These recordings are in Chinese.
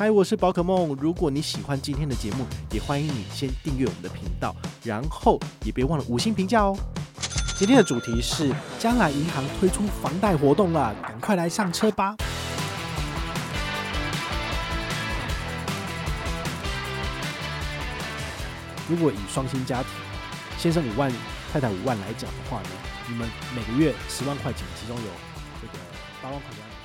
嗨，我是宝可梦。如果你喜欢今天的节目，也欢迎你先订阅我们的频道，然后也别忘了五星评价哦。今天的主题是将来银行推出房贷活动了，赶快来上车吧！如果以双薪家庭，先生五万，太太五万来讲的话呢，你们每个月十万块钱，其中有这个八万块钱。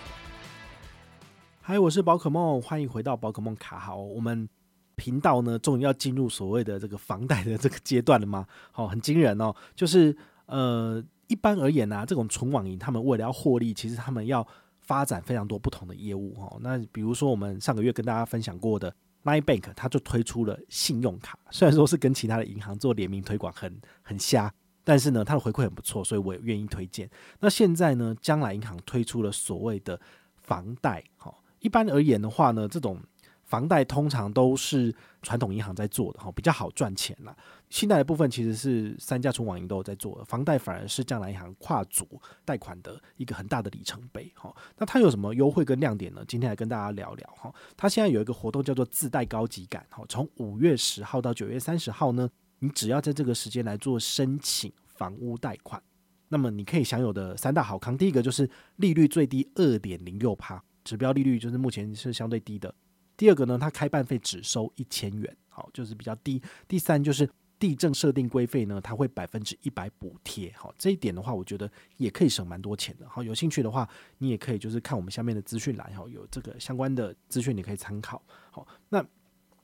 嗨，我是宝可梦，欢迎回到宝可梦卡好。我们频道呢，终于要进入所谓的这个房贷的这个阶段了吗？好，很惊人哦。就是呃，一般而言呢、啊，这种纯网银，他们为了要获利，其实他们要发展非常多不同的业务哦。那比如说，我们上个月跟大家分享过的 MyBank，它就推出了信用卡，虽然说是跟其他的银行做联名推广，很很瞎，但是呢，它的回馈很不错，所以我也愿意推荐。那现在呢，将来银行推出了所谓的房贷，哈。一般而言的话呢，这种房贷通常都是传统银行在做的哈，比较好赚钱啦。信贷的部分其实是三家纯网银都有在做的，房贷反而是将来银行跨足贷款的一个很大的里程碑哈。那它有什么优惠跟亮点呢？今天来跟大家聊聊哈。它现在有一个活动叫做自贷高级感哈，从五月十号到九月三十号呢，你只要在这个时间来做申请房屋贷款，那么你可以享有的三大好康，第一个就是利率最低二点零六趴。指标利率就是目前是相对低的。第二个呢，它开办费只收一千元，好，就是比较低。第三就是地政设定规费呢，它会百分之一百补贴，好，这一点的话，我觉得也可以省蛮多钱的。好，有兴趣的话，你也可以就是看我们下面的资讯栏，哈，有这个相关的资讯你可以参考。好，那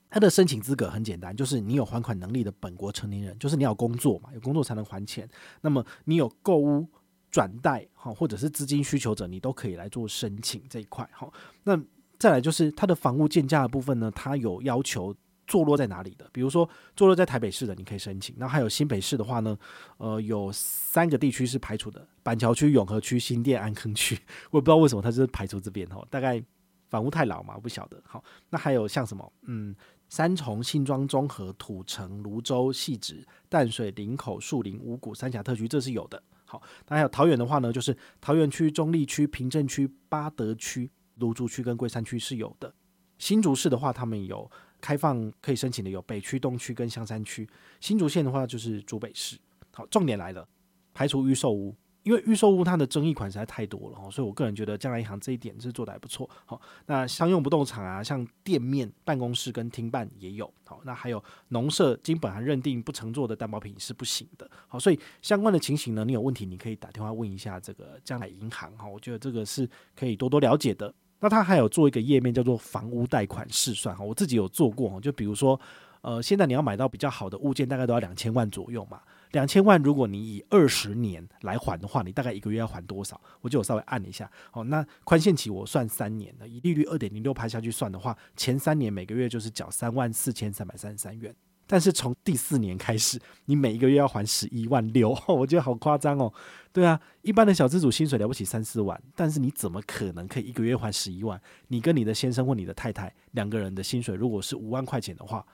它的申请资格很简单，就是你有还款能力的本国成年人，就是你要工作嘛，有工作才能还钱。那么你有购屋。转贷哈，或者是资金需求者，你都可以来做申请这一块哈。那再来就是它的房屋建价的部分呢，它有要求坐落在哪里的，比如说坐落在台北市的，你可以申请。那还有新北市的话呢，呃，有三个地区是排除的：板桥区、永和区、新店、安坑区。我也不知道为什么它是排除这边哈，大概房屋太老嘛，我不晓得。好，那还有像什么，嗯，三重、新庄、中和、土城、泸州、汐止、淡水、林口、树林、五股、三峡特区，这是有的。好，那还有桃园的话呢，就是桃园区、中立区、平镇区、八德区、芦竹区跟龟山区是有的。新竹市的话，他们有开放可以申请的，有北区、东区跟香山区。新竹县的话，就是竹北市。好，重点来了，排除预售屋。因为预售屋它的争议款实在太多了，所以我个人觉得将来银行这一点是做得还不错。好，那商用不动产啊，像店面、办公室跟厅办也有。好，那还有农舍经本函认定不承做的担保品是不行的。好，所以相关的情形呢，你有问题你可以打电话问一下这个将来银行。哈，我觉得这个是可以多多了解的。那它还有做一个页面叫做房屋贷款试算。哈，我自己有做过。就比如说，呃，现在你要买到比较好的物件，大概都要两千万左右嘛。两千万，如果你以二十年来还的话，你大概一个月要还多少？我就稍微按一下。哦，那宽限期我算三年的，以利率二点零六拍下去算的话，前三年每个月就是缴三万四千三百三十三元。但是从第四年开始，你每一个月要还十一万六，我觉得好夸张哦。对啊，一般的小资主薪水了不起三四万，但是你怎么可能可以一个月还十一万？你跟你的先生或你的太太两个人的薪水如果是五万块钱的话，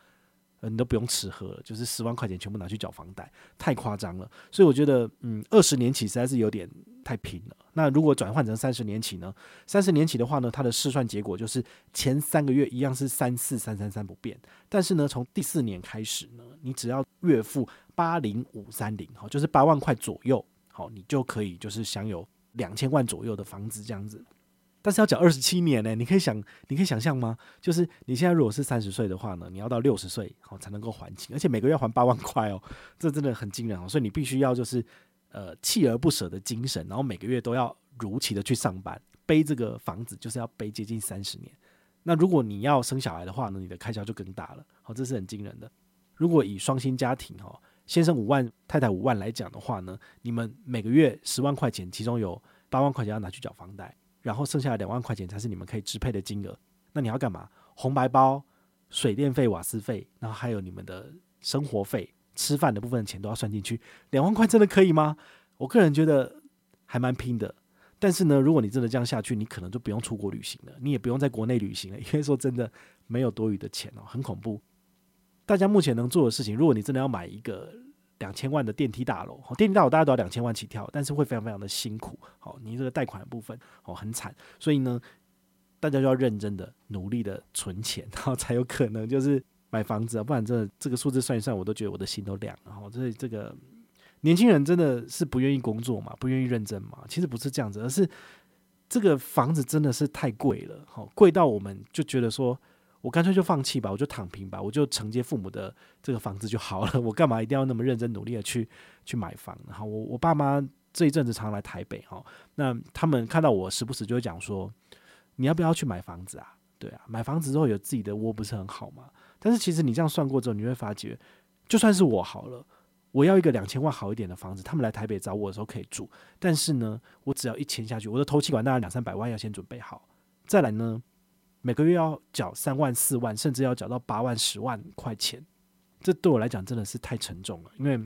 你都不用吃喝了，就是十万块钱全部拿去缴房贷，太夸张了。所以我觉得，嗯，二十年起实在是有点太拼了。那如果转换成三十年起呢？三十年起的话呢，它的试算结果就是前三个月一样是三四三三三不变，但是呢，从第四年开始呢，你只要月付八零五三零，好，就是八万块左右，好，你就可以就是享有两千万左右的房子这样子。但是要缴二十七年呢、你可以想，你可以想象吗？就是你现在如果是三十岁的话呢，你要到六十岁好才能够还清，而且每个月还八万块哦，这真的很惊人哦。所以你必须要就是呃锲而不舍的精神，然后每个月都要如期的去上班，背这个房子就是要背接近三十年。那如果你要生小孩的话呢，你的开销就更大了。好，这是很惊人的。如果以双薪家庭哈，先生五万，太太五万来讲的话呢，你们每个月十万块钱，其中有八万块钱要拿去缴房贷。然后剩下两万块钱才是你们可以支配的金额。那你要干嘛？红白包、水电费、瓦斯费，然后还有你们的生活费、吃饭的部分的钱都要算进去。两万块真的可以吗？我个人觉得还蛮拼的。但是呢，如果你真的这样下去，你可能就不用出国旅行了，你也不用在国内旅行了，因为说真的没有多余的钱哦，很恐怖。大家目前能做的事情，如果你真的要买一个。两千万的电梯大楼，电梯大楼大家都要两千万起跳，但是会非常非常的辛苦。好，你这个贷款的部分哦很惨，所以呢，大家就要认真的努力的存钱，然后才有可能就是买房子啊，不然这这个数字算一算，我都觉得我的心都凉了。然后所以这个年轻人真的是不愿意工作嘛，不愿意认真嘛？其实不是这样子，而是这个房子真的是太贵了，好贵到我们就觉得说。我干脆就放弃吧，我就躺平吧，我就承接父母的这个房子就好了。我干嘛一定要那么认真努力的去去买房？然后我我爸妈这一阵子常来台北哈，那他们看到我时不时就会讲说，你要不要去买房子啊？对啊，买房子之后有自己的窝不是很好吗？但是其实你这样算过之后，你会发觉，就算是我好了，我要一个两千万好一点的房子，他们来台北找我的时候可以住，但是呢，我只要一签下去，我的头期款大概两三百万要先准备好，再来呢。每个月要缴三万、四万，甚至要缴到八万、十万块钱，这对我来讲真的是太沉重了。因为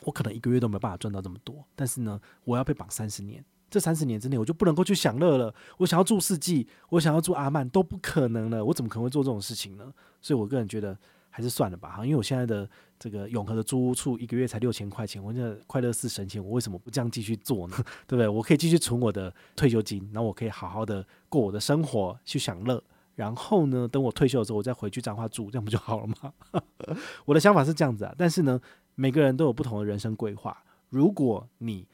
我可能一个月都没办法赚到这么多，但是呢，我要被绑三十年，这三十年之内我就不能够去享乐了。我想要住四季，我想要住阿曼都不可能了。我怎么可能会做这种事情呢？所以我个人觉得还是算了吧。哈，因为我现在的这个永和的租屋处一个月才六千块钱，我觉得快乐似神仙，我为什么不这样继续做呢？对不对？我可以继续存我的退休金，然后我可以好好的过我的生活去享乐。然后呢，等我退休的时候，我再回去彰化住，这样不就好了吗？我的想法是这样子啊。但是呢，每个人都有不同的人生规划。如果你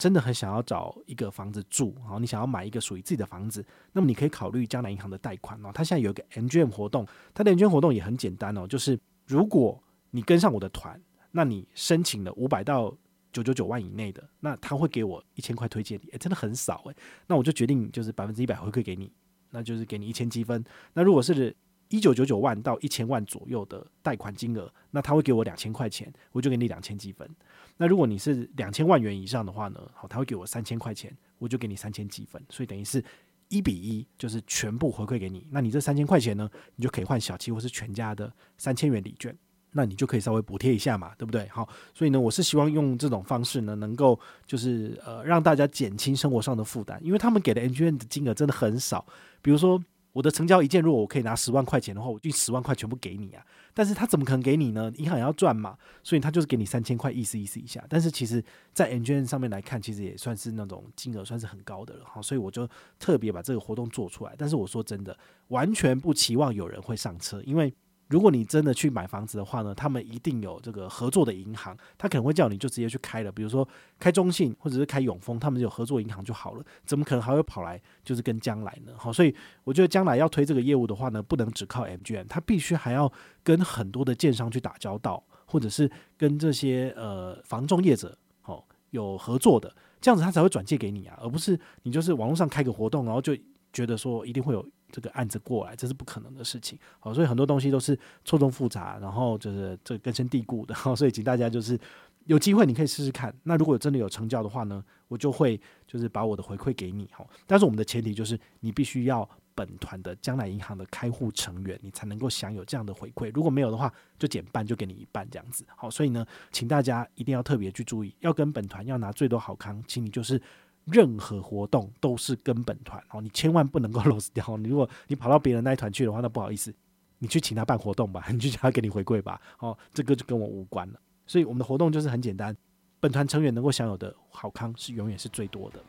真的很想要找一个房子住，然后你想要买一个属于自己的房子，那么你可以考虑将来银行的贷款哦。它现在有一个 MGM 活动，它的 MGM 活动也很简单哦，就是如果你跟上我的团，那你申请了五百到九九九万以内的，那他会给我一千块推荐礼，诶，真的很少诶。那我就决定就是百分之一百回馈给你。那就是给你一千积分。那如果是一九九九万到一千万左右的贷款金额，那他会给我两千块钱，我就给你两千积分。那如果你是两千万元以上的话呢，好，他会给我三千块钱，我就给你三千积分。所以等于是一比一，就是全部回馈给你。那你这三千块钱呢，你就可以换小七或是全家的三千元礼券。那你就可以稍微补贴一下嘛，对不对？好，所以呢，我是希望用这种方式呢，能够就是呃让大家减轻生活上的负担，因为他们给的 NGN 的金额真的很少。比如说我的成交一件，如果我可以拿十万块钱的话，我就十万块全部给你啊。但是他怎么可能给你呢？银行也要赚嘛，所以他就是给你三千块，意思意思一下。但是其实，在 N G N 上面来看，其实也算是那种金额算是很高的了。哈，所以我就特别把这个活动做出来。但是我说真的，完全不期望有人会上车，因为。如果你真的去买房子的话呢，他们一定有这个合作的银行，他可能会叫你就直接去开了，比如说开中信或者是开永丰，他们有合作银行就好了，怎么可能还会跑来就是跟将来呢？好，所以我觉得将来要推这个业务的话呢，不能只靠 MGM，他必须还要跟很多的建商去打交道，或者是跟这些呃房仲业者好有合作的，这样子他才会转借给你啊，而不是你就是网络上开个活动，然后就觉得说一定会有。这个案子过来，这是不可能的事情。好，所以很多东西都是错综复杂，然后就是这根深蒂固的。好，所以请大家就是有机会你可以试试看。那如果真的有成交的话呢，我就会就是把我的回馈给你。好，但是我们的前提就是你必须要本团的将来银行的开户成员，你才能够享有这样的回馈。如果没有的话，就减半，就给你一半这样子。好，所以呢，请大家一定要特别去注意，要跟本团要拿最多好康，请你就是。任何活动都是跟本团哦，你千万不能够 lose 掉。你如果你跑到别人那一团去的话，那不好意思，你去请他办活动吧，你去叫他给你回馈吧。哦，这个就跟我无关了。所以我们的活动就是很简单，本团成员能够享有的好康是永远是最多的。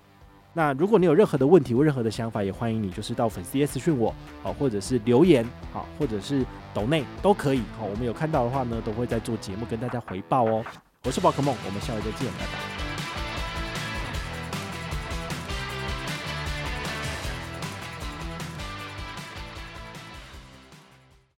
那如果你有任何的问题或任何的想法，也欢迎你就是到粉丝页私讯我，好，或者是留言，好，或者是抖内都可以。好，我们有看到的话呢，都会在做节目跟大家回报哦。我是宝可梦，我们下回再见，拜拜。